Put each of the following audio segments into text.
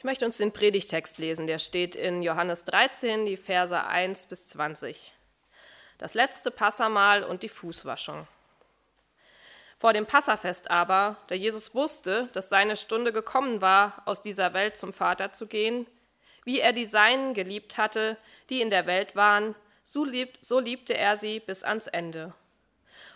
Ich möchte uns den Predigtext lesen, der steht in Johannes 13, die Verse 1 bis 20. Das letzte Passamal und die Fußwaschung. Vor dem Passafest aber, da Jesus wusste, dass seine Stunde gekommen war, aus dieser Welt zum Vater zu gehen, wie er die Seinen geliebt hatte, die in der Welt waren, so, liebt, so liebte er sie bis ans Ende.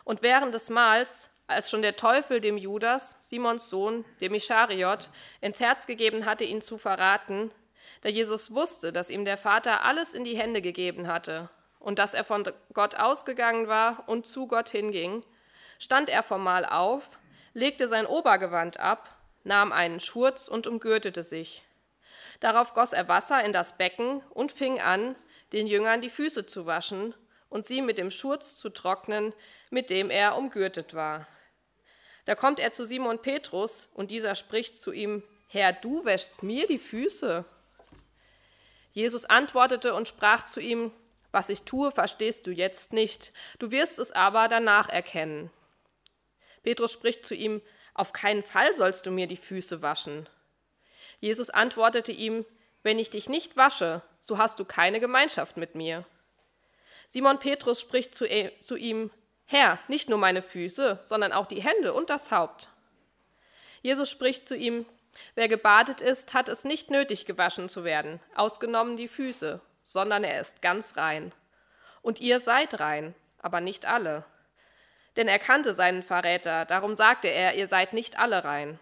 Und während des Mahls, als schon der Teufel dem Judas, Simons Sohn, dem Ischariot, ins Herz gegeben hatte, ihn zu verraten, da Jesus wusste, dass ihm der Vater alles in die Hände gegeben hatte und dass er von Gott ausgegangen war und zu Gott hinging, stand er vom Mahl auf, legte sein Obergewand ab, nahm einen Schurz und umgürtete sich. Darauf goss er Wasser in das Becken und fing an, den Jüngern die Füße zu waschen und sie mit dem Schurz zu trocknen, mit dem er umgürtet war. Da kommt er zu Simon Petrus und dieser spricht zu ihm, Herr, du wäschst mir die Füße. Jesus antwortete und sprach zu ihm, was ich tue, verstehst du jetzt nicht, du wirst es aber danach erkennen. Petrus spricht zu ihm, auf keinen Fall sollst du mir die Füße waschen. Jesus antwortete ihm, wenn ich dich nicht wasche, so hast du keine Gemeinschaft mit mir. Simon Petrus spricht zu e, ihm, Herr, nicht nur meine Füße, sondern auch die Hände und das Haupt. Jesus spricht zu ihm, wer gebadet ist, hat es nicht nötig, gewaschen zu werden, ausgenommen die Füße, sondern er ist ganz rein. Und ihr seid rein, aber nicht alle. Denn er kannte seinen Verräter, darum sagte er, ihr seid nicht alle rein.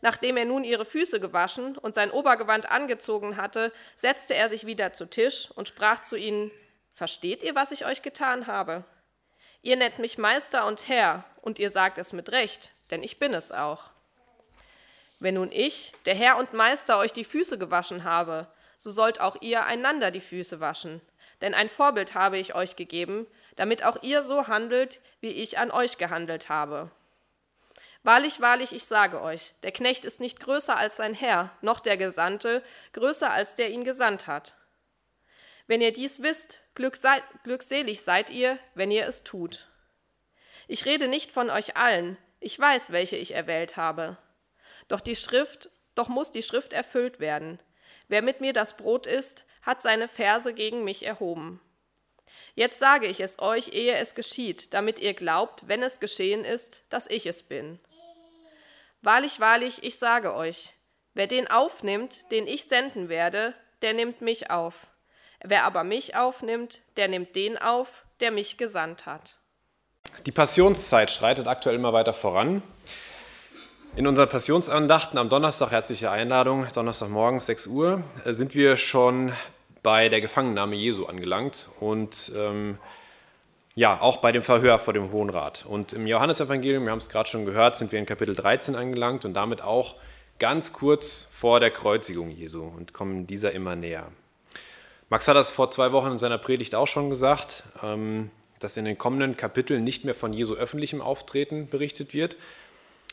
Nachdem er nun ihre Füße gewaschen und sein Obergewand angezogen hatte, setzte er sich wieder zu Tisch und sprach zu ihnen, Versteht ihr, was ich euch getan habe? Ihr nennt mich Meister und Herr, und ihr sagt es mit Recht, denn ich bin es auch. Wenn nun ich, der Herr und Meister, euch die Füße gewaschen habe, so sollt auch ihr einander die Füße waschen. Denn ein Vorbild habe ich euch gegeben, damit auch ihr so handelt, wie ich an euch gehandelt habe. Wahrlich, wahrlich, ich sage euch, der Knecht ist nicht größer als sein Herr, noch der Gesandte größer als der ihn gesandt hat. Wenn ihr dies wisst, glückselig seid ihr, wenn ihr es tut. Ich rede nicht von euch allen, ich weiß, welche ich erwählt habe. Doch die Schrift, doch muss die Schrift erfüllt werden. Wer mit mir das Brot isst, hat seine Verse gegen mich erhoben. Jetzt sage ich es euch, ehe es geschieht, damit ihr glaubt, wenn es geschehen ist, dass ich es bin. Wahrlich, wahrlich, ich sage euch, wer den aufnimmt, den ich senden werde, der nimmt mich auf. Wer aber mich aufnimmt, der nimmt den auf, der mich gesandt hat. Die Passionszeit schreitet aktuell immer weiter voran. In unseren Passionsandachten am Donnerstag, herzliche Einladung, Donnerstagmorgen 6 Uhr, äh, sind wir schon bei der Gefangennahme Jesu angelangt und ähm, ja, auch bei dem Verhör vor dem Hohen Rat. Und im Johannesevangelium, wir haben es gerade schon gehört, sind wir in Kapitel 13 angelangt und damit auch ganz kurz vor der Kreuzigung Jesu und kommen dieser immer näher. Max hat das vor zwei Wochen in seiner Predigt auch schon gesagt, ähm, dass in den kommenden Kapiteln nicht mehr von Jesu öffentlichem Auftreten berichtet wird,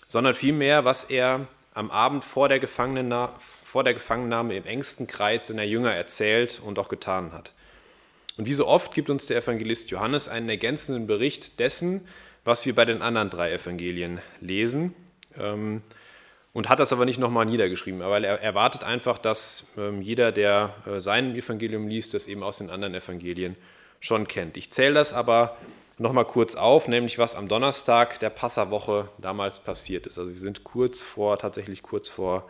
sondern vielmehr, was er am Abend vor der, vor der Gefangennahme im engsten Kreis seiner Jünger erzählt und auch getan hat. Und wie so oft gibt uns der Evangelist Johannes einen ergänzenden Bericht dessen, was wir bei den anderen drei Evangelien lesen. Und hat das aber nicht nochmal niedergeschrieben, weil er erwartet einfach, dass ähm, jeder, der äh, sein Evangelium liest, das eben aus den anderen Evangelien schon kennt. Ich zähle das aber nochmal kurz auf, nämlich was am Donnerstag der Passawoche damals passiert ist. Also wir sind kurz vor, tatsächlich kurz vor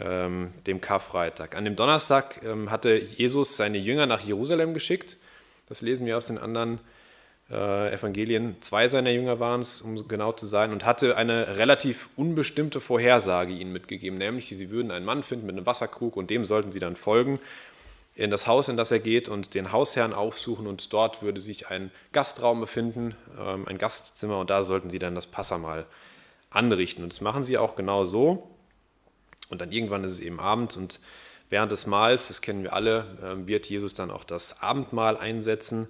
ähm, dem Karfreitag. An dem Donnerstag ähm, hatte Jesus seine Jünger nach Jerusalem geschickt. Das lesen wir aus den anderen Evangelien äh, Evangelien. Zwei seiner Jünger waren es, um genau zu sein, und hatte eine relativ unbestimmte Vorhersage ihnen mitgegeben, nämlich, sie würden einen Mann finden mit einem Wasserkrug und dem sollten sie dann folgen in das Haus, in das er geht und den Hausherrn aufsuchen und dort würde sich ein Gastraum befinden, ähm, ein Gastzimmer und da sollten sie dann das Passamal anrichten. Und das machen sie auch genau so. Und dann irgendwann ist es eben Abend und während des Mahls, das kennen wir alle, ähm, wird Jesus dann auch das Abendmahl einsetzen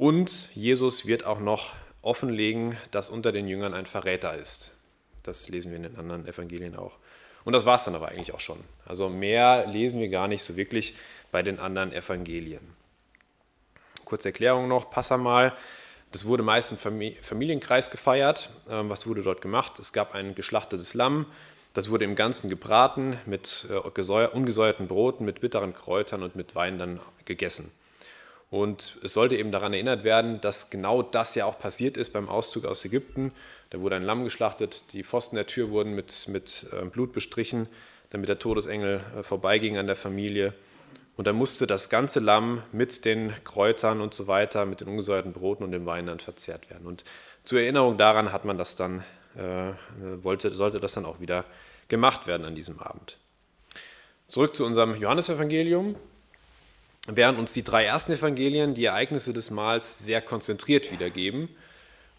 und Jesus wird auch noch offenlegen, dass unter den Jüngern ein Verräter ist. Das lesen wir in den anderen Evangelien auch. Und das war es dann aber eigentlich auch schon. Also mehr lesen wir gar nicht so wirklich bei den anderen Evangelien. Kurze Erklärung noch, Passamal. Das wurde meist im Familienkreis gefeiert. Ähm, was wurde dort gemacht? Es gab ein geschlachtetes Lamm, Das wurde im Ganzen gebraten mit äh, ungesäuerten Broten, mit bitteren Kräutern und mit Wein dann gegessen. Und es sollte eben daran erinnert werden, dass genau das ja auch passiert ist beim Auszug aus Ägypten. Da wurde ein Lamm geschlachtet, die Pfosten der Tür wurden mit, mit äh, Blut bestrichen, damit der Todesengel äh, vorbeiging an der Familie. Und dann musste das ganze Lamm mit den Kräutern und so weiter, mit den ungesäuerten Broten und dem Wein dann verzehrt werden. Und zur Erinnerung daran hat man das dann, äh, wollte, sollte das dann auch wieder gemacht werden an diesem Abend. Zurück zu unserem Johannesevangelium während uns die drei ersten Evangelien die Ereignisse des Mahls sehr konzentriert wiedergeben.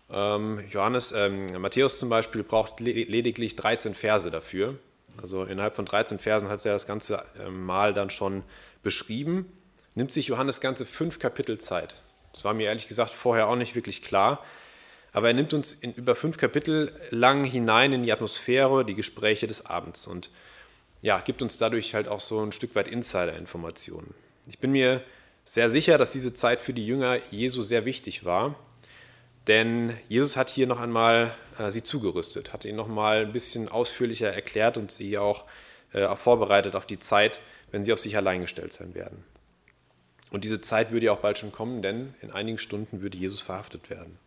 Ähm, Johannes, ähm, Matthäus zum Beispiel braucht lediglich 13 Verse dafür. Also innerhalb von 13 Versen hat er das ganze ähm, Mahl dann schon beschrieben. Nimmt sich Johannes ganze fünf Kapitel Zeit. Das war mir ehrlich gesagt vorher auch nicht wirklich klar. Aber er nimmt uns in über fünf Kapitel lang hinein in die Atmosphäre, die Gespräche des Abends und ja, gibt uns dadurch halt auch so ein Stück weit Insider-Informationen. Ich bin mir sehr sicher, dass diese Zeit für die Jünger Jesu sehr wichtig war, denn Jesus hat hier noch einmal äh, sie zugerüstet, hat ihnen noch mal ein bisschen ausführlicher erklärt und sie auch, äh, vorbereitet auf die Zeit, wenn sie auf sich allein gestellt sein werden. Und diese Zeit würde ja auch bald schon kommen, denn in einigen Stunden würde Jesus verhaftet werden.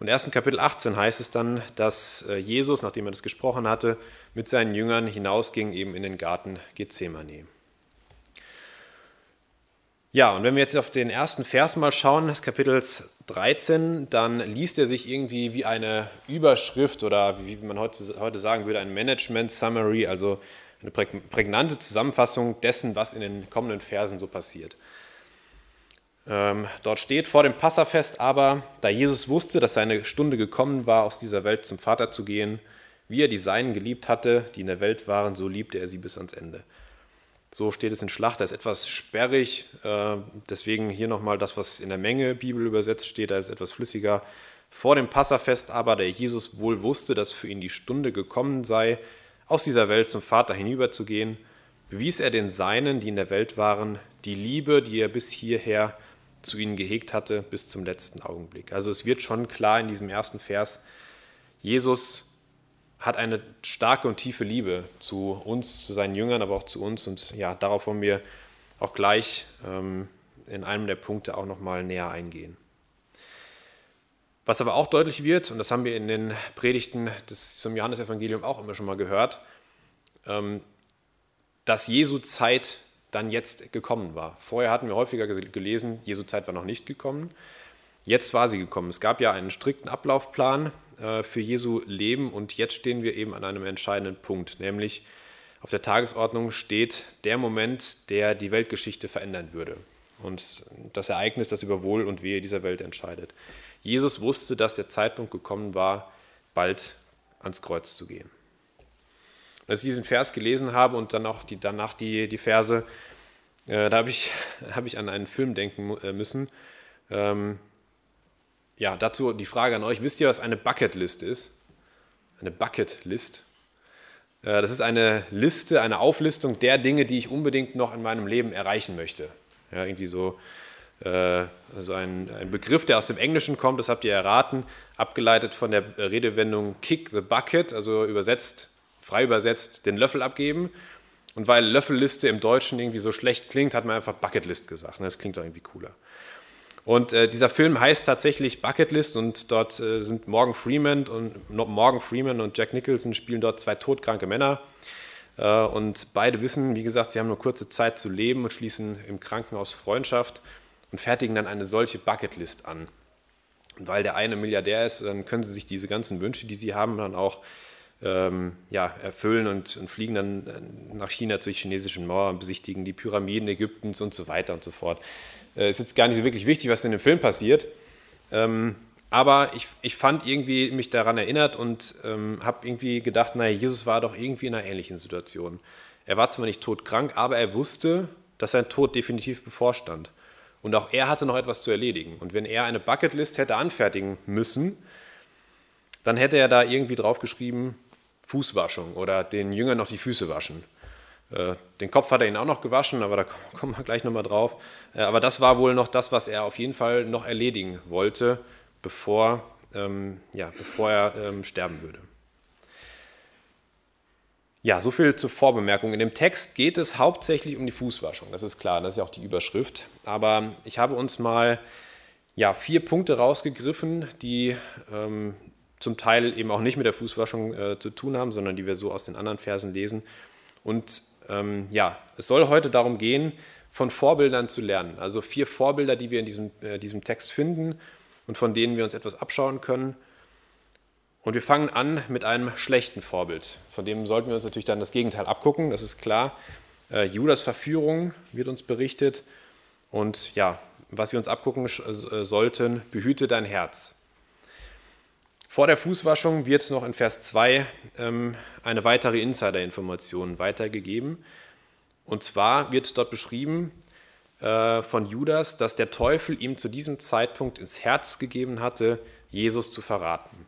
Und erst in Kapitel 18 heißt es dann, dass äh, Jesus, nachdem er das gesprochen hatte, mit seinen Jüngern hinausging eben in den Garten Gethsemane. Ja, und wenn wir jetzt auf den ersten Vers mal schauen, des Kapitels 13, dann liest er sich irgendwie wie eine Überschrift oder wie man heute, sagen würde, ein Management Summary, also eine prägnante Zusammenfassung dessen, was in den kommenden Versen so passiert. Ähm, dort steht vor dem Passafest aber, da Jesus wusste, dass seine Stunde gekommen war, aus dieser Welt zum Vater zu gehen, wie er die Seinen geliebt hatte, die in der Welt waren, so liebte er sie bis ans Ende. So steht es in Schlachter, ist etwas sperrig, äh, deswegen hier nochmal das, was in der Menge Bibel übersetzt steht, da ist etwas flüssiger. Vor dem Passafest aber, der Jesus wohl wusste, dass für ihn die Stunde gekommen sei, aus dieser Welt zum Vater hinüberzugehen, bewies er den Seinen, die in der Welt waren, die Liebe, die er bis hierher zu ihnen gehegt hatte, bis zum letzten Augenblick. Also es wird schon klar in diesem ersten Vers, Jesus hat eine starke und tiefe Liebe zu uns, zu seinen Jüngern, aber auch zu uns. Und ja, darauf wollen wir auch gleich ähm, in einem der Punkte auch nochmal näher eingehen. Was aber auch deutlich wird, und das haben wir in den Predigten des, zum Johannesevangelium auch immer schon mal gehört, ähm, dass Jesu Zeit dann jetzt gekommen war. Vorher hatten wir häufiger gelesen, Jesu Zeit war noch nicht gekommen. Jetzt war sie gekommen. Es gab ja einen strikten Ablaufplan, äh, für Jesu Leben. Und jetzt stehen wir eben an einem entscheidenden Punkt, nämlich auf der Tagesordnung steht der Moment, der die Weltgeschichte verändern würde. Und das Ereignis, das über Wohl und Wehe dieser Welt entscheidet. Jesus wusste, dass der Zeitpunkt gekommen war, bald ans Kreuz zu gehen. Und als ich diesen Vers gelesen habe und dann auch die, danach die, die Verse, äh, da habe ich, hab ich an einen Film denken äh, müssen. Ähm, ja, dazu die Frage an euch. Wisst ihr, was eine Bucketlist ist? Eine Bucketlist. Äh, das ist eine Liste, eine Auflistung der Dinge, die ich unbedingt noch in meinem Leben erreichen möchte. Ja, irgendwie so äh, also ein, ein, Begriff, der aus dem Englischen kommt, das habt ihr erraten, abgeleitet von der Redewendung kick the bucket, also übersetzt, frei übersetzt, den Löffel abgeben. Und weil Löffelliste im Deutschen irgendwie so schlecht klingt, hat man einfach Bucketlist gesagt. Ne? Das klingt doch irgendwie cooler. Und äh, dieser Film heißt tatsächlich Bucketlist und dort äh, sind Morgan Freeman und Morgan Freeman und Jack Nicholson spielen dort zwei todkranke Männer. Äh, und beide wissen, wie gesagt, sie haben nur kurze Zeit zu leben und schließen im Krankenhaus Freundschaft und fertigen dann eine solche Bucketlist an. Und weil der eine Milliardär ist, dann können sie sich diese ganzen Wünsche, die sie haben, dann auch ähm, ja, erfüllen und, und, fliegen dann äh, nach China zur chinesischen Mauer und besichtigen die Pyramiden Ägyptens und so weiter und so fort. Äh, ist jetzt gar nicht so wirklich wichtig, was in dem Film passiert. Ähm, aber ich, ich fand irgendwie mich daran erinnert und ähm, habe irgendwie gedacht, naja, Jesus war doch irgendwie in einer ähnlichen Situation. Er war zwar nicht todkrank, aber er wusste, dass sein Tod definitiv bevorstand. Und auch er hatte noch etwas zu erledigen. Und wenn er eine Bucketlist hätte anfertigen müssen, dann hätte er da irgendwie draufgeschrieben, Fußwaschung oder den Jüngern noch die Füße waschen. Äh, den Kopf hat er ihn auch noch gewaschen, aber da kommen wir gleich nochmal drauf. Äh, aber das war wohl noch das, was er auf jeden Fall noch erledigen wollte, bevor, ähm, ja, bevor er ähm, sterben würde. Ja, so viel zur Vorbemerkung. In dem Text geht es hauptsächlich um die Fußwaschung, das ist klar, das ist ja auch die Überschrift. Aber ich habe uns mal ja, vier Punkte rausgegriffen, die ähm, zum Teil eben auch nicht mit der Fußwaschung äh, zu tun haben, sondern die wir so aus den anderen Versen lesen. Und ähm, ja, es soll heute darum gehen, von Vorbildern zu lernen. Also vier Vorbilder, die wir in diesem, äh, diesem Text finden und von denen wir uns etwas abschauen können. Und wir fangen an mit einem schlechten Vorbild. Von dem sollten wir uns natürlich dann das Gegenteil abgucken, das ist klar. Äh, Judas Verführung wird uns berichtet. Und ja, was wir uns abgucken äh, sollten, behüte dein Herz. Vor der Fußwaschung wird noch in Vers 2 ähm, eine weitere Insider-Information weitergegeben. Und zwar wird dort beschrieben äh, von Judas, dass der Teufel ihm zu diesem Zeitpunkt ins Herz gegeben hatte, Jesus zu verraten.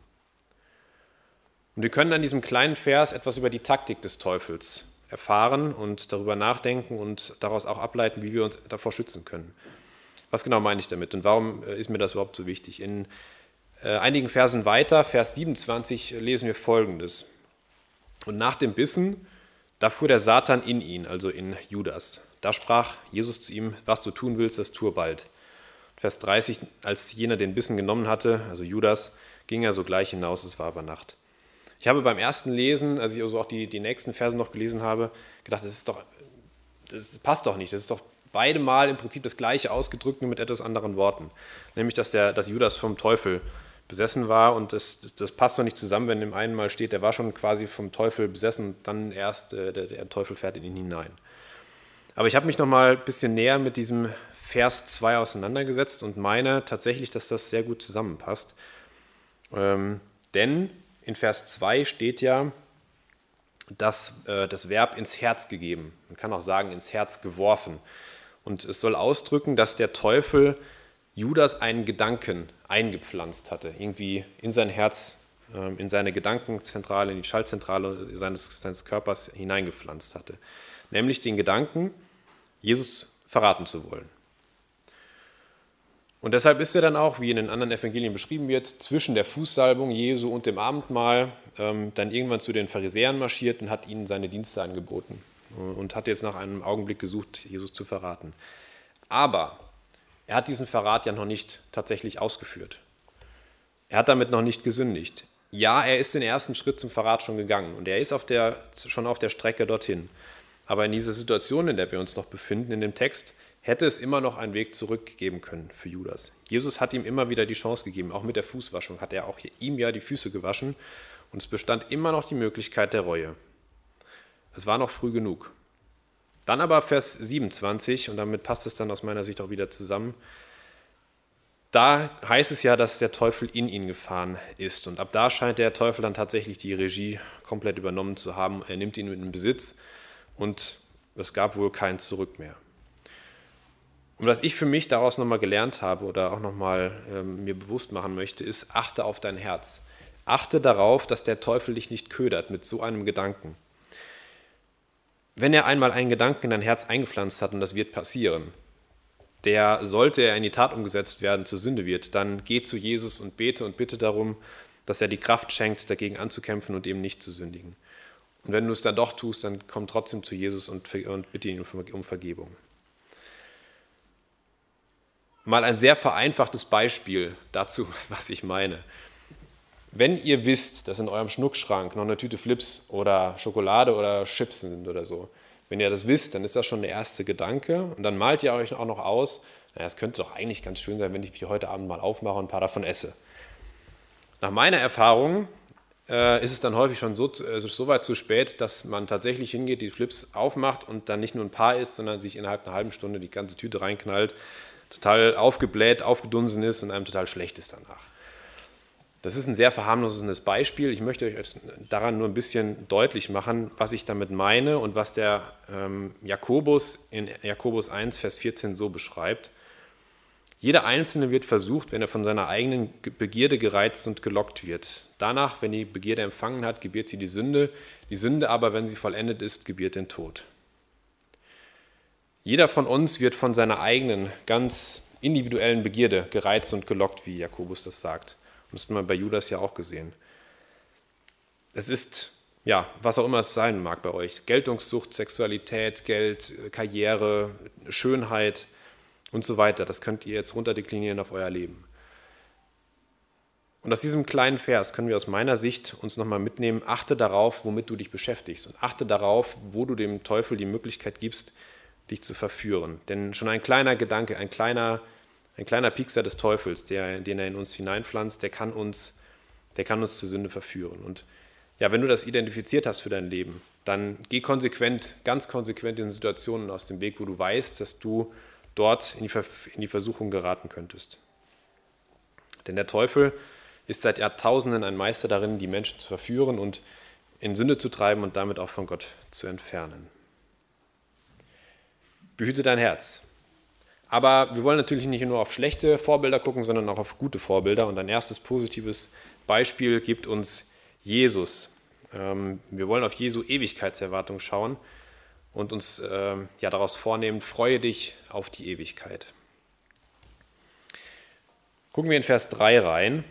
Und wir können an diesem kleinen Vers etwas über die Taktik des Teufels erfahren und darüber nachdenken und daraus auch ableiten, wie wir uns davor schützen können. Was genau meine ich damit und warum äh, ist mir das überhaupt so wichtig? In einigen Versen weiter, Vers 27, lesen wir folgendes. Und nach dem Bissen, da fuhr der Satan in ihn, also in Judas. Da sprach Jesus zu ihm, was du tun willst, das tue bald. Vers 30, als jener den Bissen genommen hatte, also Judas, ging er sogleich hinaus, es war aber Nacht. Ich habe beim ersten Lesen, als ich also auch die, die nächsten Verse noch gelesen habe, gedacht, das ist doch, das passt doch nicht, das ist doch beide Mal im Prinzip das Gleiche ausgedrückt, nur mit etwas anderen Worten. Nämlich, dass, der, dass Judas vom Teufel besessen war und das, das passt doch nicht zusammen, wenn im einen Mal steht, der war schon quasi vom Teufel besessen und dann erst äh, der, der, Teufel fährt in ihn hinein. Aber ich habe mich noch mal ein bisschen näher mit diesem Vers 2 auseinandergesetzt und meine tatsächlich, dass das sehr gut zusammenpasst. Ähm, denn in Vers 2 steht ja das, äh, das Verb ins Herz gegeben. Man kann auch sagen ins Herz geworfen. Und es soll ausdrücken, dass der Teufel Judas einen Gedanken eingepflanzt hatte, irgendwie in sein Herz, ähm, in seine Gedankenzentrale, in die Schaltzentrale seines, seines Körpers hineingepflanzt hatte. Nämlich den Gedanken, Jesus verraten zu wollen. Und deshalb ist er dann auch, wie in den anderen Evangelien beschrieben wird, zwischen der Fußsalbung Jesu und dem Abendmahl ähm, dann irgendwann zu den Pharisäern marschiert und hat ihnen seine Dienste angeboten und hat jetzt nach einem Augenblick gesucht, Jesus zu verraten. Aber er hat diesen Verrat ja noch nicht tatsächlich ausgeführt. Er hat damit noch nicht gesündigt. Ja, er ist den ersten Schritt zum Verrat schon gegangen und er ist auf der, schon auf der Strecke dorthin. Aber in dieser Situation, in der wir uns noch befinden, in dem Text, hätte es immer noch einen Weg zurückgeben können für Judas. Jesus hat ihm immer wieder die Chance gegeben, auch mit der Fußwaschung hat er auch ihm ja die Füße gewaschen und es bestand immer noch die Möglichkeit der Reue. Es war noch früh genug. Dann aber Vers 27, und damit passt es dann aus meiner Sicht auch wieder zusammen. Da heißt es ja, dass der Teufel in ihn gefahren ist. Und ab da scheint der Teufel dann tatsächlich die Regie komplett übernommen zu haben. Er nimmt ihn in Besitz und es gab wohl kein Zurück mehr. Und was ich für mich daraus nochmal gelernt habe oder auch nochmal ähm, mir bewusst machen möchte, ist, achte auf dein Herz. Achte darauf, dass der Teufel dich nicht ködert mit so einem Gedanken. Wenn er einmal einen Gedanken in dein Herz eingepflanzt hat, und das wird passieren, der, sollte er in die Tat umgesetzt werden, zur Sünde wird, dann geh zu Jesus und bete und bitte darum, dass er die Kraft schenkt, dagegen anzukämpfen und eben nicht zu sündigen. Und wenn du es dann doch tust, dann komm trotzdem zu Jesus und, und bitte ihn um Vergebung. Mal ein sehr vereinfachtes Beispiel dazu, was ich meine. Wenn ihr wisst, dass in eurem Schnuckschrank noch eine Tüte Flips oder Schokolade oder Chips sind oder so, wenn ihr das wisst, dann ist das schon der erste Gedanke. Und dann malt ihr euch auch noch aus, naja, es könnte doch eigentlich ganz schön sein, wenn ich die heute Abend mal aufmache und ein paar davon esse. Nach meiner Erfahrung äh, ist es dann häufig schon so, also so weit zu spät, dass man tatsächlich hingeht, die Flips aufmacht und dann nicht nur ein paar isst, sondern sich innerhalb einer halben Stunde die ganze Tüte reinknallt, total aufgebläht, aufgedunsen ist und einem total schlecht ist danach. Das ist ein sehr verharmlosendes Beispiel. Ich möchte euch daran nur ein bisschen deutlich machen, was ich damit meine und was der ähm, Jakobus in Jakobus 1, Vers 14 so beschreibt. Jeder Einzelne wird versucht, wenn er von seiner eigenen Begierde gereizt und gelockt wird. Danach, wenn die Begierde empfangen hat, gebiert sie die Sünde. Die Sünde aber, wenn sie vollendet ist, gebiert den Tod. Jeder von uns wird von seiner eigenen, ganz individuellen Begierde gereizt und gelockt, wie Jakobus das sagt. Hat man bei Judas ja auch gesehen. Es ist ja, was auch immer es sein mag bei euch. Geltungssucht, Sexualität, Geld, Karriere, Schönheit und so weiter. Das könnt ihr jetzt runterdeklinieren auf euer Leben. Und aus diesem kleinen Vers können wir aus meiner Sicht uns nochmal mitnehmen, achte darauf, womit du dich beschäftigst und achte darauf, wo du dem Teufel die Möglichkeit gibst, dich zu verführen. Denn schon ein kleiner Gedanke, ein kleiner, ein kleiner Piekser des Teufels, der, den er in uns hineinpflanzt, der kann uns, der kann uns zur Sünde verführen. Und ja, wenn du das identifiziert hast für dein Leben, dann geh konsequent, ganz konsequent in Situationen aus dem Weg, wo du weißt, dass du dort in die, in die Versuchung geraten könntest. Denn der Teufel ist seit Jahrtausenden ein Meister darin, die Menschen zu verführen und in Sünde zu treiben und damit auch von Gott zu entfernen. Behüte dein Herz. Aber wir wollen natürlich nicht nur auf schlechte Vorbilder gucken, sondern auch auf gute Vorbilder. Und ein erstes positives Beispiel gibt uns Jesus. Ähm, wir wollen auf Jesu Ewigkeitserwartung schauen und uns ähm, ja daraus vornehmen, freue dich auf die Ewigkeit. Gucken wir in Vers 3 rein.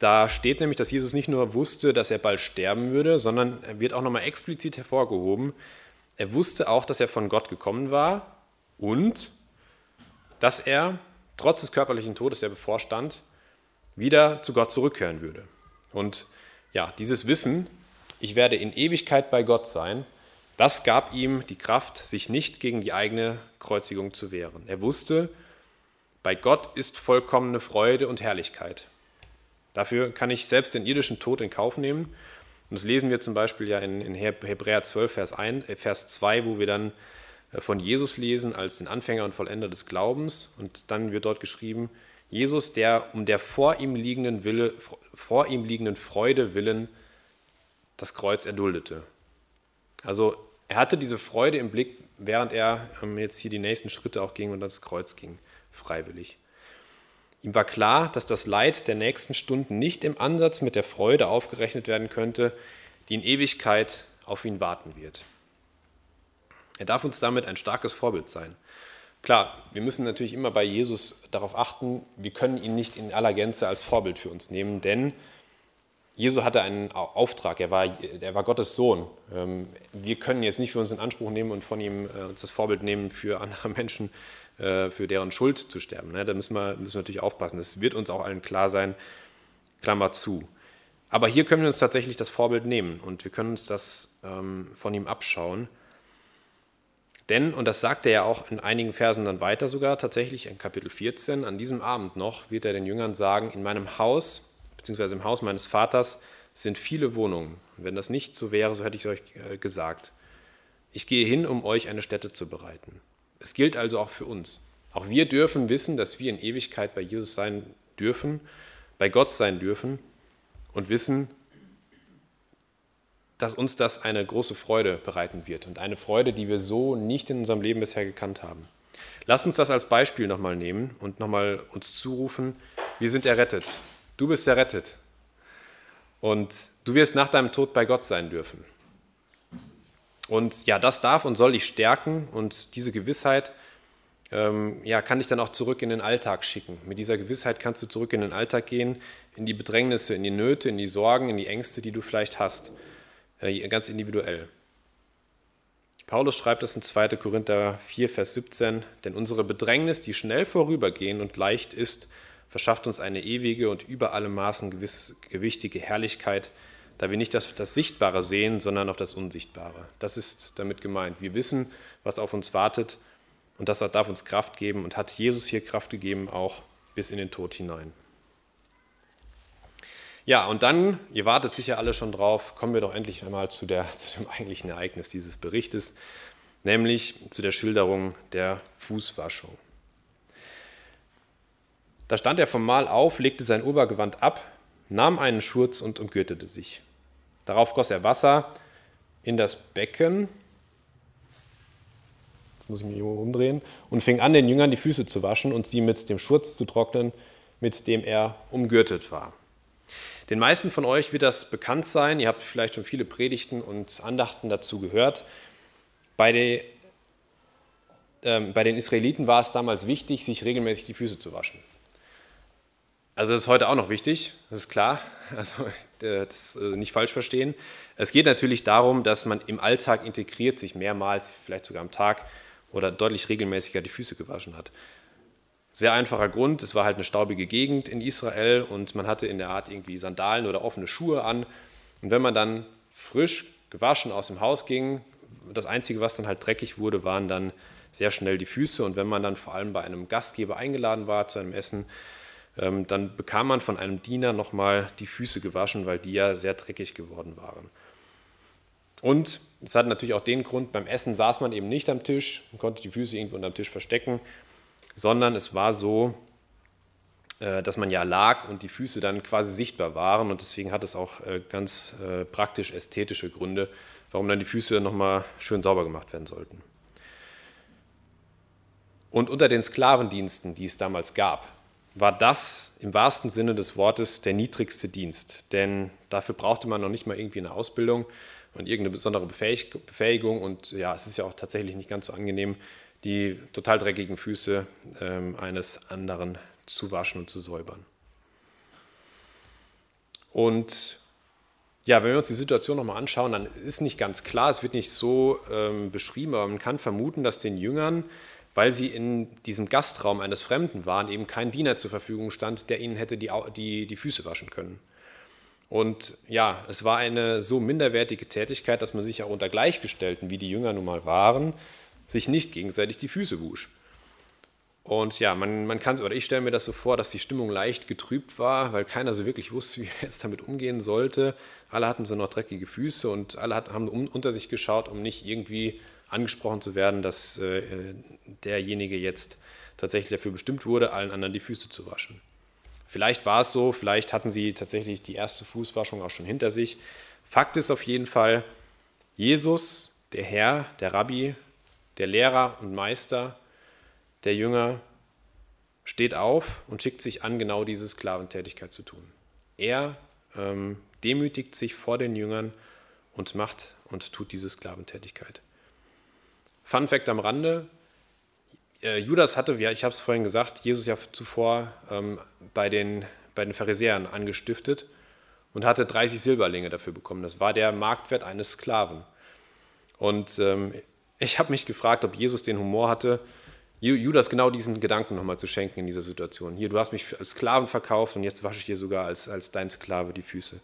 Da steht nämlich, dass Jesus nicht nur wusste, dass er bald sterben würde, sondern er wird auch nochmal explizit hervorgehoben. Er wusste auch, dass er von Gott gekommen war und dass er, trotz des körperlichen Todes, der bevorstand, wieder zu Gott zurückkehren würde. Und ja, dieses Wissen, ich werde in Ewigkeit bei Gott sein, das gab ihm die Kraft, sich nicht gegen die eigene Kreuzigung zu wehren. Er wusste, bei Gott ist vollkommene Freude und Herrlichkeit. Dafür kann ich selbst den irdischen Tod in Kauf nehmen. Und das lesen wir zum Beispiel ja in, Hebräer 12, Vers, 1, äh, Vers 2, wo wir dann von Jesus lesen als den Anfänger und Vollender des Glaubens. Und dann wird dort geschrieben, Jesus, der um der vor ihm liegenden, Wille, vor ihm liegenden Freude willen das Kreuz erduldete. Also er hatte diese Freude im Blick, während er ähm, jetzt hier die nächsten Schritte auch ging und das Kreuz ging, freiwillig. Ihm war klar, dass das Leid der nächsten Stunden nicht im Ansatz mit der Freude aufgerechnet werden könnte, die in Ewigkeit auf ihn warten wird. Er darf uns damit ein starkes Vorbild sein. Klar, wir müssen natürlich immer bei Jesus darauf achten, wir können ihn nicht in aller Gänze als Vorbild für uns nehmen, denn Jesus hatte einen Auftrag, er war, er war Gottes Sohn. Ähm, wir können jetzt nicht für uns in Anspruch nehmen und von ihm äh, uns das Vorbild nehmen, für andere Menschen äh, für deren Schuld zu sterben. Ne? Da müssen wir, müssen wir natürlich aufpassen. Das wird uns auch allen klar sein, Klammer zu. Aber hier können wir uns tatsächlich das Vorbild nehmen und wir können uns das ähm, von ihm abschauen. Denn, und das sagt er ja auch in einigen Versen dann weiter sogar, tatsächlich in Kapitel 14, an diesem Abend noch wird er den Jüngern sagen, in meinem Haus, beziehungsweise im Haus meines Vaters, sind viele Wohnungen. Und wenn das nicht so wäre, so hätte ich es euch äh, gesagt. Ich gehe hin, um euch eine Stätte zu bereiten. Es gilt also auch für uns. Auch wir dürfen wissen, dass wir in Ewigkeit bei Jesus sein dürfen, bei Gott sein dürfen und wissen, dass uns das eine große Freude bereiten wird und eine Freude, die wir so nicht in unserem Leben bisher gekannt haben. Lass uns das als Beispiel nochmal nehmen und nochmal uns zurufen, wir sind errettet. Du bist errettet. Und du wirst nach deinem Tod bei Gott sein dürfen. Und ja, das darf und soll dich stärken und diese Gewissheit ähm, ja, kann dich dann auch zurück in den Alltag schicken. Mit dieser Gewissheit kannst du zurück in den Alltag gehen, in die Bedrängnisse, in die Nöte, in die Sorgen, in die Ängste, die du vielleicht hast, ganz individuell. Paulus schreibt es in 2. Korinther 4, Vers 17, denn unsere Bedrängnis, die schnell vorübergehen und leicht ist, verschafft uns eine ewige und über alle Maßen gewiss, gewichtige Herrlichkeit, da wir nicht das, das Sichtbare sehen, sondern auf das Unsichtbare. Das ist damit gemeint. Wir wissen, was auf uns wartet und das darf uns Kraft geben und hat Jesus hier Kraft gegeben, auch bis in den Tod hinein. Ja, und dann, ihr wartet sicher alle schon drauf, kommen wir doch endlich einmal zu, der, zu dem eigentlichen Ereignis dieses Berichtes, nämlich zu der Schilderung der Fußwaschung. Da stand er vom Mahl auf, legte sein Obergewand ab, nahm einen Schurz und umgürtete sich. Darauf goss er Wasser in das Becken, muss ich mich umdrehen, und fing an, den Jüngern die Füße zu waschen und sie mit dem Schurz zu trocknen, mit dem er umgürtet war. Den meisten von euch wird das bekannt sein. Ihr habt vielleicht schon viele Predigten und Andachten dazu gehört. Bei, de, ähm, bei den Israeliten war es damals wichtig, sich regelmäßig die Füße zu waschen. Also das ist heute auch noch wichtig, das ist klar, also das nicht falsch verstehen. Es geht natürlich darum, dass man im Alltag integriert sich mehrmals, vielleicht sogar am Tag oder deutlich regelmäßiger die Füße gewaschen hat. Sehr einfacher Grund, es war halt eine staubige Gegend in Israel und man hatte in der Art irgendwie Sandalen oder offene Schuhe an. Und wenn man dann frisch gewaschen aus dem Haus ging, das Einzige, was dann halt dreckig wurde, waren dann sehr schnell die Füße. Und wenn man dann vor allem bei einem Gastgeber eingeladen war zu einem Essen, ähm, dann bekam man von einem Diener nochmal die Füße gewaschen, weil die ja sehr dreckig geworden waren. Und es hat natürlich auch den Grund, beim Essen saß man eben nicht am Tisch, konnte die Füße irgendwie unter dem Tisch verstecken, sondern es war so, äh, dass man ja lag und die Füße dann quasi sichtbar waren und deswegen hat es auch äh, ganz äh, praktisch ästhetische Gründe, warum dann die Füße nochmal schön sauber gemacht werden sollten. Und unter den Sklavendiensten, die es damals gab, war das im wahrsten Sinne des Wortes der niedrigste Dienst. Denn dafür brauchte man noch nicht mal irgendwie eine Ausbildung und irgendeine besondere Befähigung. Und ja, es ist ja auch tatsächlich nicht ganz so angenehm, die total dreckigen Füße ähm, eines anderen zu waschen und zu säubern. Und ja, wenn wir uns die Situation nochmal anschauen, dann ist nicht ganz klar, es wird nicht so ähm, beschrieben, aber man kann vermuten, dass den Jüngern weil sie in diesem Gastraum eines Fremden waren, eben kein Diener zur Verfügung stand, der ihnen hätte die, die, die Füße waschen können. Und ja, es war eine so minderwertige Tätigkeit, dass man sich auch unter Gleichgestellten, wie die Jünger nun mal waren, sich nicht gegenseitig die Füße wusch. Und ja, man, man kann, oder ich stelle mir das so vor, dass die Stimmung leicht getrübt war, weil keiner so wirklich wusste, wie er jetzt damit umgehen sollte. Alle hatten so noch dreckige Füße und alle hat, haben unter sich geschaut, um nicht irgendwie angesprochen zu werden, dass äh, derjenige jetzt tatsächlich dafür bestimmt wurde, allen anderen die Füße zu waschen. Vielleicht war es so, vielleicht hatten sie tatsächlich die erste Fußwaschung auch schon hinter sich. Fakt ist auf jeden Fall, Jesus, der Herr, der Rabbi, der Lehrer und Meister, der Jünger, steht auf und schickt sich an, genau diese Sklaventätigkeit zu tun. Er ähm, demütigt sich vor den Jüngern und macht und tut diese Sklaventätigkeit. Fun Fact am Rande: äh, Judas hatte, wie ich habe es vorhin gesagt, Jesus ja zuvor ähm, bei, den, bei den Pharisäern angestiftet und hatte 30 Silberlinge dafür bekommen. Das war der Marktwert eines Sklaven. Und ähm, ich habe mich gefragt, ob Jesus den Humor hatte, Judas genau diesen Gedanken nochmal zu schenken in dieser Situation. Hier, du hast mich als Sklaven verkauft und jetzt wasche ich dir sogar als, als dein Sklave die Füße.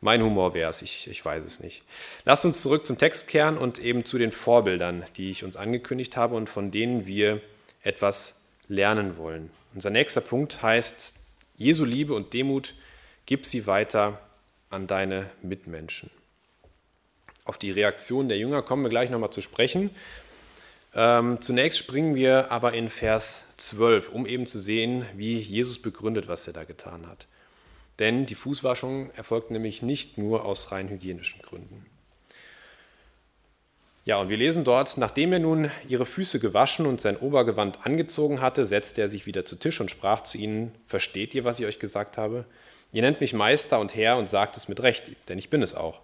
Mein Humor wäre es, ich, ich weiß es nicht. Lasst uns zurück zum Text kehren und eben zu den Vorbildern, die ich uns angekündigt habe und von denen wir etwas lernen wollen. Unser nächster Punkt heißt, Jesu Liebe und Demut, gib sie weiter an deine Mitmenschen. Auf die Reaktion der Jünger kommen wir gleich nochmal zu sprechen. Ähm, zunächst springen wir aber in Vers 12, um eben zu sehen, wie Jesus begründet, was er da getan hat. Denn die Fußwaschung erfolgt nämlich nicht nur aus rein hygienischen Gründen. Ja, und wir lesen dort, nachdem er nun ihre Füße gewaschen und sein Obergewand angezogen hatte, setzte er sich wieder zu Tisch und sprach zu ihnen, versteht ihr, was ich euch gesagt habe? Ihr nennt mich Meister und Herr und sagt es mit Recht, denn ich bin es auch.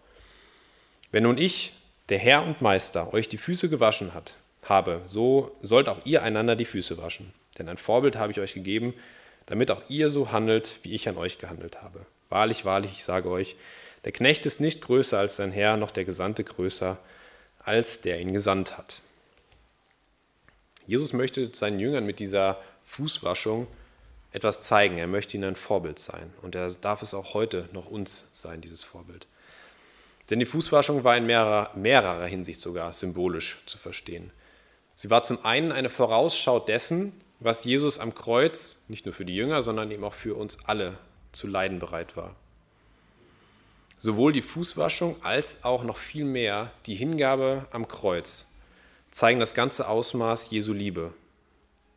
Wenn nun ich, der Herr und Meister, euch die Füße gewaschen hat, habe, so sollt auch ihr einander die Füße waschen. Denn ein Vorbild habe ich euch gegeben, damit auch ihr so handelt, wie ich an euch gehandelt habe. Wahrlich, wahrlich, ich sage euch, der Knecht ist nicht größer als sein Herr, noch der Gesandte größer als der ihn gesandt hat. Jesus möchte seinen Jüngern mit dieser Fußwaschung etwas zeigen. Er möchte ihnen ein Vorbild sein. Und er darf es auch heute noch uns sein, dieses Vorbild. Denn die Fußwaschung war in mehrerer, mehrerer Hinsicht sogar symbolisch zu verstehen. Sie war zum einen eine Vorausschau dessen, was Jesus am Kreuz nicht nur für die Jünger, sondern eben auch für uns alle zu leiden bereit war. Sowohl die Fußwaschung als auch noch viel mehr die Hingabe am Kreuz zeigen das ganze Ausmaß Jesu Liebe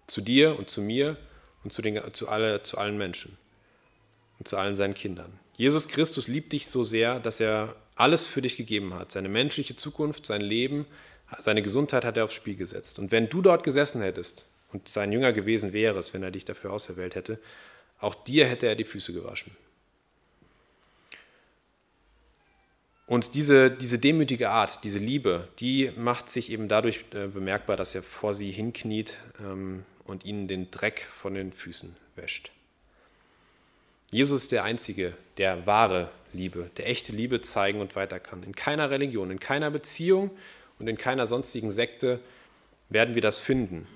zu dir und zu mir und zu, den, zu, alle, zu allen Menschen und zu allen seinen Kindern. Jesus Christus liebt dich so sehr, dass er alles für dich gegeben hat. Seine menschliche Zukunft, sein Leben, seine Gesundheit hat er aufs Spiel gesetzt. Und wenn du dort gesessen hättest und sein Jünger gewesen wärest, wenn er dich dafür auserwählt hätte, auch dir hätte er die Füße gewaschen. Und diese, diese demütige Art, diese Liebe, die macht sich eben dadurch äh, bemerkbar, dass er vor sie hinkniet ähm, und ihnen den Dreck von den Füßen wäscht. Jesus ist der Einzige, der wahre Liebe, der echte Liebe zeigen und weiter kann. In keiner Religion, in keiner Beziehung und in keiner sonstigen Sekte werden wir das finden.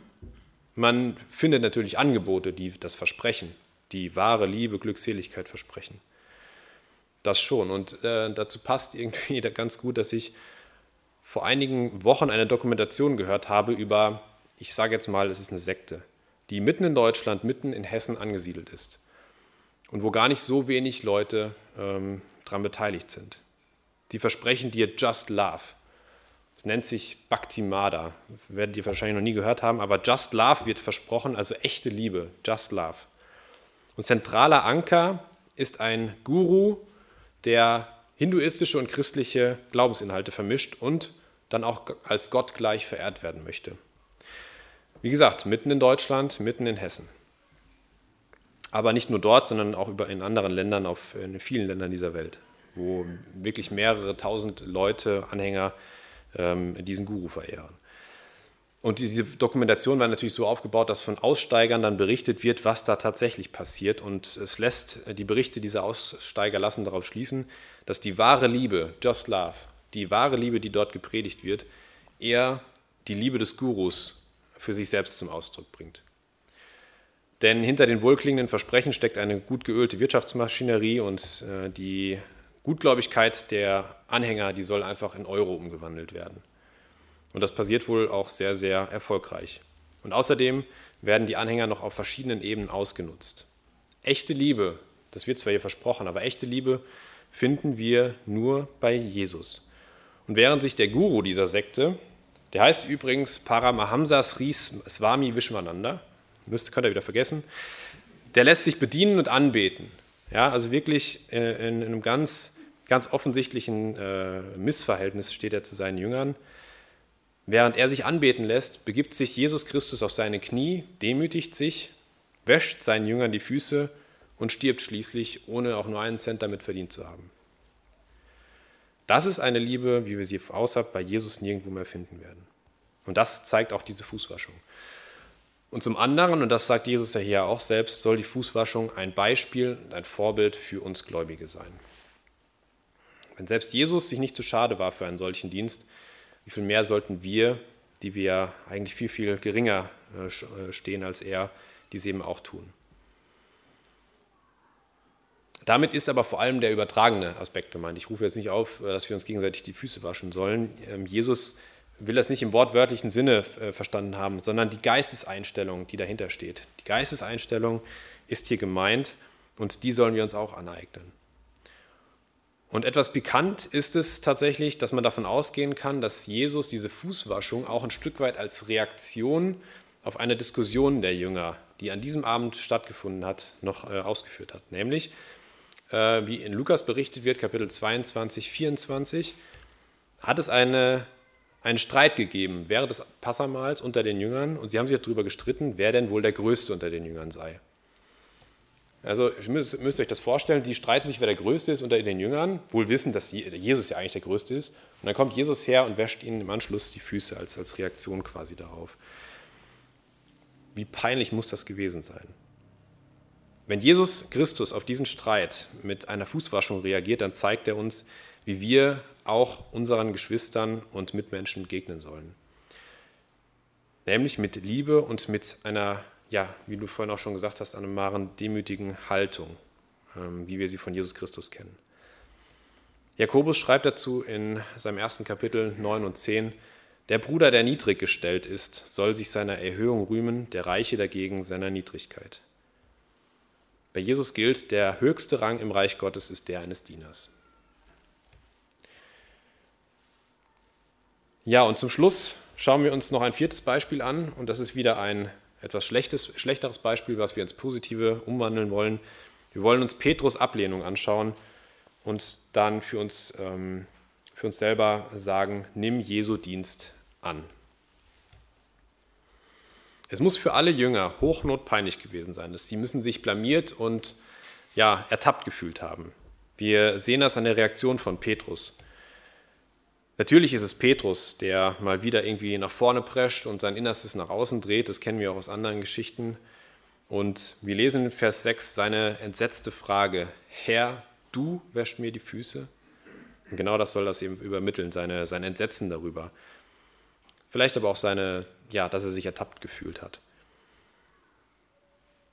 Man findet natürlich Angebote, die das versprechen, die wahre Liebe, Glückseligkeit versprechen. Das schon. Und äh, dazu passt irgendwie ganz gut, dass ich vor einigen Wochen eine Dokumentation gehört habe über, ich sage jetzt mal, es ist eine Sekte, die mitten in Deutschland, mitten in Hessen angesiedelt ist und wo gar nicht so wenig Leute ähm, daran beteiligt sind. Die versprechen dir Just Love. Es nennt sich Bhakti Mada. Werdet ihr wahrscheinlich noch nie gehört haben, aber Just Love wird versprochen, also echte Liebe, Just Love. Und zentraler Anker ist ein Guru, der hinduistische und christliche Glaubensinhalte vermischt und dann auch als Gott gleich verehrt werden möchte. Wie gesagt, mitten in Deutschland, mitten in Hessen. Aber nicht nur dort, sondern auch in anderen Ländern, auf, in vielen Ländern dieser Welt, wo wirklich mehrere tausend Leute, Anhänger ähm, diesen Guru verehren. Und diese Dokumentation war natürlich so aufgebaut, dass von Aussteigern dann berichtet wird, was da tatsächlich passiert. Und es lässt, die Berichte dieser Aussteiger lassen darauf schließen, dass die wahre Liebe, Just Love, die wahre Liebe, die dort gepredigt wird, eher die Liebe des Gurus für sich selbst zum Ausdruck bringt. Denn hinter den wohlklingenden Versprechen steckt eine gut geölte Wirtschaftsmaschinerie und äh, die Gutgläubigkeit der Anhänger, die soll einfach in Euro umgewandelt werden. Und das passiert wohl auch sehr, sehr erfolgreich. Und außerdem werden die Anhänger noch auf verschiedenen Ebenen ausgenutzt. Echte Liebe, das wird zwar hier versprochen, aber echte Liebe finden wir nur bei Jesus. Und während sich der Guru dieser Sekte, der heißt übrigens Paramahamsa Sri Swami Vishwananda, müsst, könnt ihr wieder vergessen, der lässt sich bedienen und anbeten. Ja, also wirklich äh, in, in einem ganz, ganz offensichtlichen äh, Missverhältnis steht er zu seinen Jüngern. Während er sich anbeten lässt, begibt sich Jesus Christus auf seine Knie, demütigt sich, wäscht seinen Jüngern die Füße und stirbt schließlich, ohne auch nur einen Cent damit verdient zu haben. Das ist eine Liebe, wie wir sie außerhalb bei Jesus nirgendwo mehr finden werden. Und das zeigt auch diese Fußwaschung. Und zum anderen, und das sagt Jesus ja hier auch selbst, soll die Fußwaschung ein Beispiel und ein Vorbild für uns Gläubige sein. Wenn selbst Jesus sich nicht zu schade war für einen solchen Dienst, wie viel mehr sollten wir, die wir eigentlich viel, viel geringer äh, äh, stehen als er, dies eben auch tun. Damit ist aber vor allem der übertragene Aspekt gemeint. Ich rufe jetzt nicht auf, äh, dass wir uns gegenseitig die Füße waschen sollen. Ähm, Jesus will das nicht im wortwörtlichen Sinne äh, verstanden haben, sondern die Geisteseinstellung, die dahinter steht. Die Geisteseinstellung ist hier gemeint und die sollen wir uns auch aneignen. Und etwas pikant ist es tatsächlich, dass man davon ausgehen kann, dass Jesus diese Fußwaschung auch ein Stück weit als Reaktion auf eine Diskussion der Jünger, die an diesem Abend stattgefunden hat, noch äh, ausgeführt hat. Nämlich, äh, wie in Lukas berichtet wird, Kapitel 22, 24, hat es eine, einen Streit gegeben während des Passamals unter den Jüngern und sie haben sich darüber gestritten, wer denn wohl der Größte unter den Jüngern sei. Also müsst, müsst euch das vorstellen, die streiten sich, wer der Größte ist unter den Jüngern, wohl wissen, dass Jesus ja eigentlich der Größte ist. Und dann kommt Jesus her und wäscht ihnen im Anschluss die Füße als, als Reaktion quasi darauf. Wie peinlich muss das gewesen sein? Wenn Jesus Christus auf diesen Streit mit einer Fußwaschung reagiert, dann zeigt er uns, wie wir auch unseren Geschwistern und Mitmenschen begegnen sollen. Nämlich mit Liebe und mit einer, ja, wie du vorhin auch schon gesagt hast, einer Maren demütigen Haltung, ähm, wie wir sie von Jesus Christus kennen. Jakobus schreibt dazu in seinem ersten Kapitel 9 und 10, der Bruder, der niedrig gestellt ist, soll sich seiner Erhöhung rühmen, der Reiche dagegen seiner Niedrigkeit. Bei Jesus gilt, der höchste Rang im Reich Gottes ist der eines Dieners. Ja, und zum Schluss schauen wir uns noch ein viertes Beispiel an. Und das ist wieder ein etwas schlechtes, schlechteres Beispiel, was wir ins Positive umwandeln wollen. Wir wollen uns Petrus Ablehnung anschauen und dann für uns, ähm, für uns selber sagen, nimm Jesu Dienst an. Es muss für alle Jünger hochnotpeinlich gewesen sein. Sie müssen sich blamiert und ja, ertappt gefühlt haben. Wir sehen das an der Reaktion von Petrus. Natürlich ist es Petrus, der mal wieder irgendwie nach vorne prescht und sein Innerstes nach außen dreht. Das kennen wir auch aus anderen Geschichten. Und wir lesen in Vers 6 seine entsetzte Frage, Herr, du wäschst mir die Füße? Und genau das soll das eben übermitteln, seine, sein Entsetzen darüber. Vielleicht aber auch seine, ja, dass er sich ertappt gefühlt hat.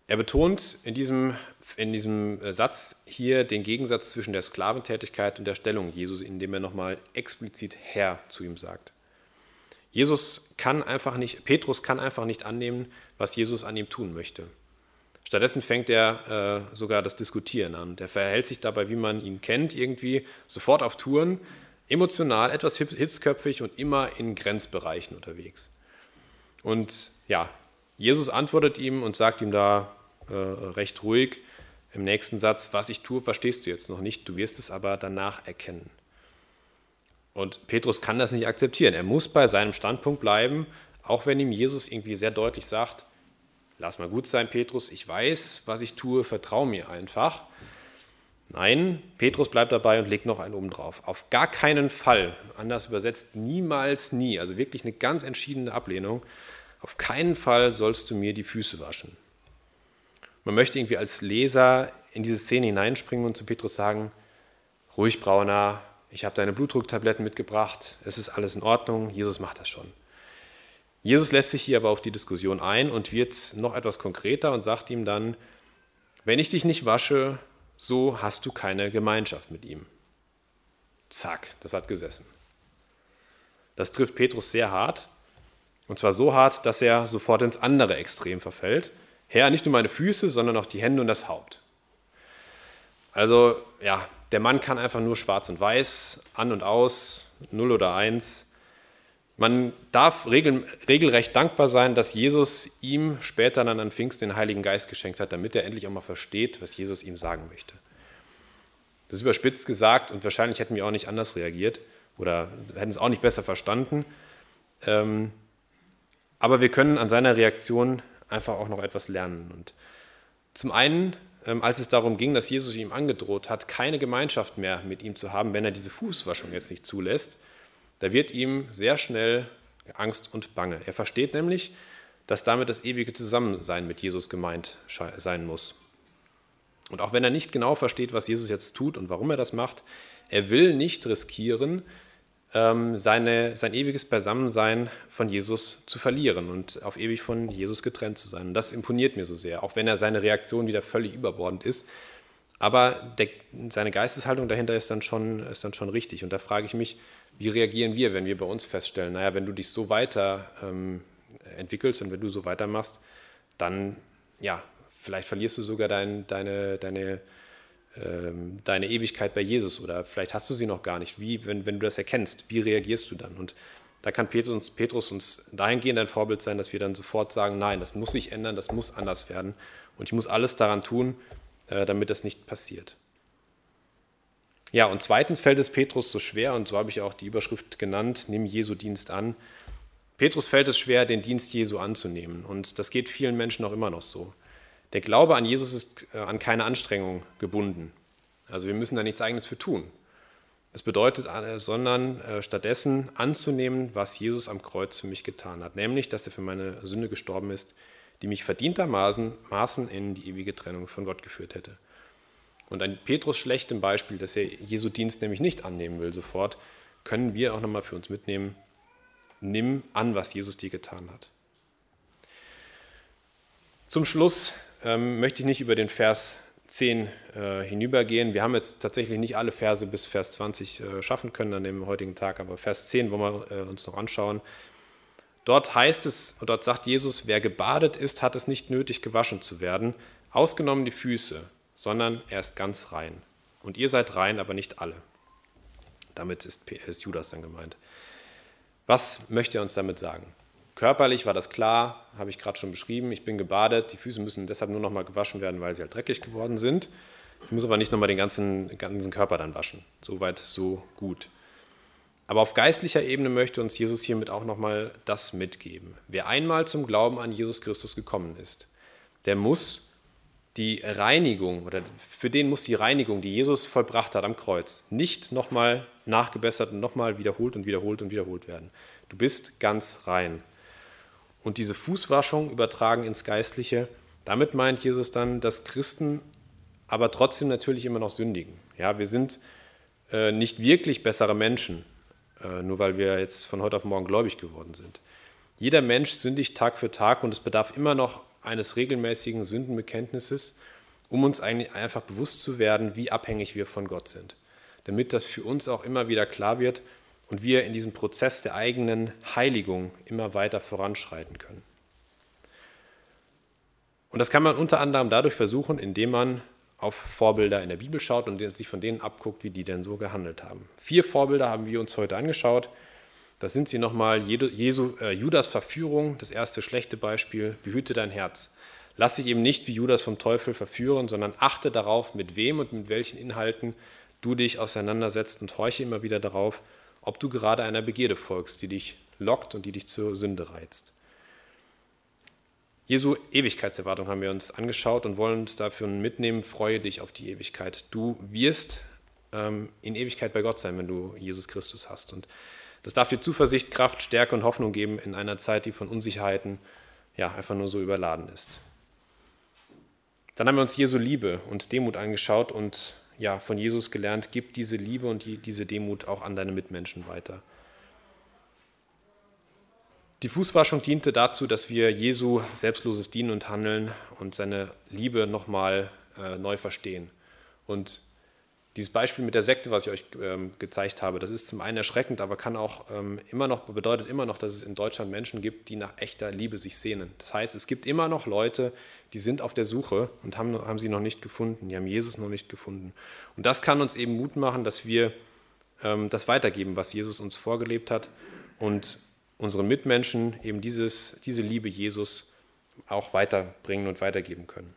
Er betont in diesem, in diesem äh, Satz hier den Gegensatz zwischen der Sklaventätigkeit und der Stellung Jesus, indem er nochmal explizit Herr zu ihm sagt. Jesus kann einfach nicht, Petrus kann einfach nicht annehmen, was Jesus an ihm tun möchte. Stattdessen fängt er äh, sogar das Diskutieren an. Der verhält sich dabei, wie man ihn kennt, irgendwie sofort auf Touren, emotional, etwas hitzköpfig und immer in Grenzbereichen unterwegs. Und ja, Jesus antwortet ihm und sagt ihm da äh, recht ruhig im nächsten Satz, was ich tue, verstehst du jetzt noch nicht, du wirst es aber danach erkennen. Und Petrus kann das nicht akzeptieren. Er muss bei seinem Standpunkt bleiben, auch wenn ihm Jesus irgendwie sehr deutlich sagt, lass mal gut sein, Petrus, ich weiß, was ich tue, vertrau mir einfach. Nein, Petrus bleibt dabei und legt noch einen oben drauf. Auf gar keinen Fall, anders übersetzt, niemals nie, also wirklich eine ganz entschiedene Ablehnung. Auf keinen Fall sollst du mir die Füße waschen. Man möchte irgendwie als Leser in diese Szene hineinspringen und zu Petrus sagen, ruhig Brauner, ich habe deine Blutdrucktabletten mitgebracht, es ist alles in Ordnung, Jesus macht das schon. Jesus lässt sich hier aber auf die Diskussion ein und wird noch etwas konkreter und sagt ihm dann, wenn ich dich nicht wasche, so hast du keine Gemeinschaft mit ihm. Zack, das hat gesessen. Das trifft Petrus sehr hart, und zwar so hart, dass er sofort ins andere Extrem verfällt. Herr, nicht nur meine Füße, sondern auch die Hände und das Haupt. Also ja, der Mann kann einfach nur schwarz und weiß, an und aus, null oder eins. Man darf regel, regelrecht dankbar sein, dass Jesus ihm später dann an Pfingst den Heiligen Geist geschenkt hat, damit er endlich auch mal versteht, was Jesus ihm sagen möchte. Das ist überspitzt gesagt und wahrscheinlich hätten wir auch nicht anders reagiert oder hätten es auch nicht besser verstanden. Ähm, aber wir können an seiner Reaktion einfach auch noch etwas lernen. Und zum einen, ähm, als es darum ging, dass Jesus ihm angedroht hat, keine Gemeinschaft mehr mit ihm zu haben, wenn er diese Fußwaschung jetzt nicht zulässt, da wird ihm sehr schnell Angst und Bange. Er versteht nämlich, dass damit das ewige Zusammensein mit Jesus gemeint sein muss. Und auch wenn er nicht genau versteht, was Jesus jetzt tut und warum er das macht, er will nicht riskieren, seine, sein ewiges Beisammensein von Jesus zu verlieren und auf ewig von Jesus getrennt zu sein. Und das imponiert mir so sehr, auch wenn er seine Reaktion wieder völlig überbordend ist. Aber der, seine Geisteshaltung dahinter ist dann, schon, ist dann schon richtig. Und da frage ich mich, wie reagieren wir, wenn wir bei uns feststellen, naja, wenn du dich so weiter ähm, entwickelst und wenn du so weitermachst, dann, ja, vielleicht verlierst du sogar dein, deine, deine, ähm, deine Ewigkeit bei Jesus oder vielleicht hast du sie noch gar nicht. Wie, wenn, wenn du das erkennst, wie reagierst du dann? Und da kann Petrus, Petrus uns dahingehend ein Vorbild sein, dass wir dann sofort sagen, nein, das muss sich ändern, das muss anders werden und ich muss alles daran tun, äh, damit das nicht passiert. Ja, und zweitens fällt es Petrus so schwer, und so habe ich auch die Überschrift genannt, nimm Jesu Dienst an. Petrus fällt es schwer, den Dienst Jesu anzunehmen. Und das geht vielen Menschen auch immer noch so. Der Glaube an Jesus ist äh, an keine Anstrengung gebunden. Also wir müssen da nichts eigenes für tun. Es bedeutet, sondern äh, stattdessen anzunehmen, was Jesus am Kreuz für mich getan hat, nämlich, dass er für meine Sünde gestorben ist, die mich verdientermaßen in die ewige Trennung von Gott geführt hätte. Und an Petrus schlechtem Beispiel, dass er Jesu Dienst nämlich nicht annehmen will sofort, können wir auch nochmal für uns mitnehmen, nimm an, was Jesus dir getan hat. Zum Schluss ähm, möchte ich nicht über den Vers 10 äh, hinübergehen. Wir haben jetzt tatsächlich nicht alle Verse bis Vers 20 äh, schaffen können an dem heutigen Tag, aber Vers 10 wollen wir äh, uns noch anschauen. Dort heißt es, dort sagt Jesus, wer gebadet ist, hat es nicht nötig, gewaschen zu werden, ausgenommen die Füße sondern er ist ganz rein. Und ihr seid rein, aber nicht alle. Damit ist, ist Judas dann gemeint. Was möchte er uns damit sagen? Körperlich war das klar, habe ich gerade schon beschrieben. Ich bin gebadet, die Füße müssen deshalb nur noch mal gewaschen werden, weil sie halt dreckig geworden sind. Ich muss aber nicht noch mal den ganzen, ganzen Körper dann waschen. Soweit, so gut. Aber auf geistlicher Ebene möchte uns Jesus hiermit auch noch mal das mitgeben. Wer einmal zum Glauben an Jesus Christus gekommen ist, der muss die Reinigung oder für den muss die Reinigung, die Jesus vollbracht hat am Kreuz, nicht nochmal nachgebessert und nochmal wiederholt und wiederholt und wiederholt werden. Du bist ganz rein. Und diese Fußwaschung übertragen ins Geistliche, Damit meint Jesus dann, dass Christen aber trotzdem natürlich immer noch sündigen. Ja, wir sind äh, nicht wirklich bessere Menschen, äh, nur weil wir jetzt von heute auf morgen gläubig geworden sind. Jeder Mensch sündigt Tag für Tag und es bedarf immer noch eines regelmäßigen Sündenbekenntnisses, um uns einfach bewusst zu werden, wie abhängig wir von Gott sind. Damit das für uns auch immer wieder klar wird und wir in diesem Prozess der eigenen Heiligung immer weiter voranschreiten können. Und das kann man unter anderem dadurch versuchen, indem man auf Vorbilder in der Bibel schaut und sich von denen abguckt, wie die denn so gehandelt haben. Vier Vorbilder haben wir uns heute angeschaut. Das sind sie nochmal. Jesu, äh, Judas Verführung, das erste schlechte Beispiel. Behüte dein Herz. Lass dich eben nicht wie Judas vom Teufel verführen, sondern achte darauf, mit wem und mit welchen Inhalten du dich auseinandersetzt und horche immer wieder darauf, ob du gerade einer Begierde folgst, die dich lockt und die dich zur Sünde reizt. Jesu Ewigkeitserwartung haben wir uns angeschaut und wollen uns dafür mitnehmen, freue dich auf die Ewigkeit. Du wirst ähm, in Ewigkeit bei Gott sein, wenn du Jesus Christus hast. Und das darf dir Zuversicht, Kraft, Stärke und Hoffnung geben in einer Zeit, die von Unsicherheiten ja, einfach nur so überladen ist. Dann haben wir uns Jesu Liebe und Demut angeschaut und ja, von Jesus gelernt, gib diese Liebe und die, diese Demut auch an deine Mitmenschen weiter. Die Fußwaschung diente dazu, dass wir Jesu selbstloses Dienen und Handeln und seine Liebe nochmal äh, neu verstehen. Und dieses Beispiel mit der Sekte, was ich euch ähm, gezeigt habe, das ist zum einen erschreckend, aber kann auch ähm, immer noch, bedeutet immer noch, dass es in Deutschland Menschen gibt, die nach echter Liebe sich sehnen. Das heißt, es gibt immer noch Leute, die sind auf der Suche und haben, haben sie noch nicht gefunden, die haben Jesus noch nicht gefunden. Und das kann uns eben Mut machen, dass wir ähm, das weitergeben, was Jesus uns vorgelebt hat und unseren Mitmenschen eben dieses, diese Liebe Jesus auch weiterbringen und weitergeben können.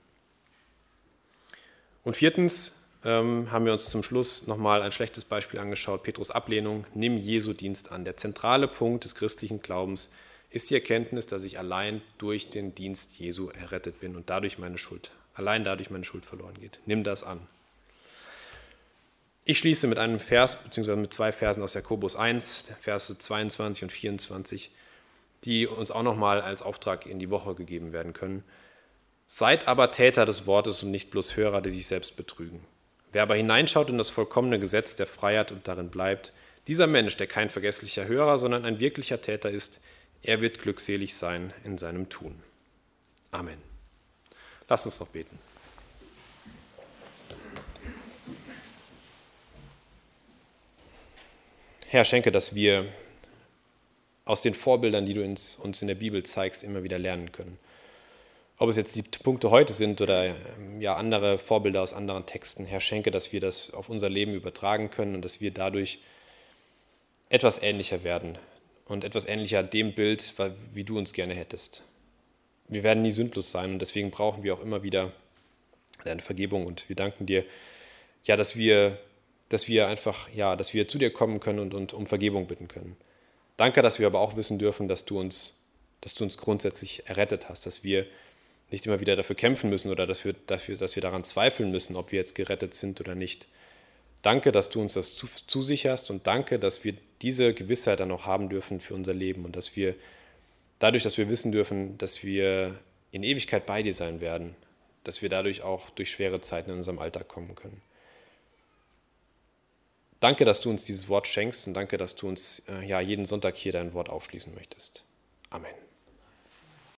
Und viertens ähm, haben wir uns zum Schluss nochmal ein schlechtes Beispiel angeschaut, Petrus Ablehnung, nimm Jesu Dienst an. Der zentrale Punkt des christlichen Glaubens ist die Erkenntnis, dass ich allein durch den Dienst Jesu errettet bin und dadurch meine Schuld, allein dadurch meine Schuld verloren geht. Nimm das an. Ich schließe mit einem Vers, beziehungsweise mit zwei Versen aus Jakobus 1, Verse 22 und 24, die uns auch nochmal als Auftrag in die Woche gegeben werden können. Seid aber Täter des Wortes und nicht bloß Hörer, die sich selbst betrügen. Wer aber hineinschaut in das vollkommene Gesetz der Freiheit und darin bleibt, dieser Mensch, der kein vergesslicher Hörer, sondern ein wirklicher Täter ist, er wird glückselig sein in seinem Tun. Amen. Lasst uns noch beten. Herr, schenke, dass wir aus den Vorbildern, die du uns in der Bibel zeigst, immer wieder lernen können. Ob es jetzt die Punkte heute sind oder ähm, ja, andere Vorbilder aus anderen Texten, Herr, schenke, dass wir das auf unser Leben übertragen können und dass wir dadurch etwas ähnlicher werden und etwas ähnlicher dem Bild, wie du uns gerne hättest. Wir werden nie sündlos sein und deswegen brauchen wir auch immer wieder deine Vergebung und wir danken dir, ja, dass wir dass wir einfach, ja, dass wir zu dir kommen können und, und um Vergebung bitten können. Danke, dass wir aber auch wissen dürfen, dass du uns, dass du uns grundsätzlich errettet hast, dass wir nicht immer wieder dafür kämpfen müssen oder dass wir, dafür, dass wir daran zweifeln müssen, ob wir jetzt gerettet sind oder nicht. Danke, dass du uns das zusicherst und danke, dass wir diese Gewissheit dann auch haben dürfen für unser Leben und dass wir dadurch, dass wir wissen dürfen, dass wir in Ewigkeit bei dir sein werden, dass wir dadurch auch durch schwere Zeiten in unserem Alltag kommen können. Danke, dass du uns dieses Wort schenkst und danke, dass du uns äh, ja jeden Sonntag hier dein Wort aufschließen möchtest. Amen.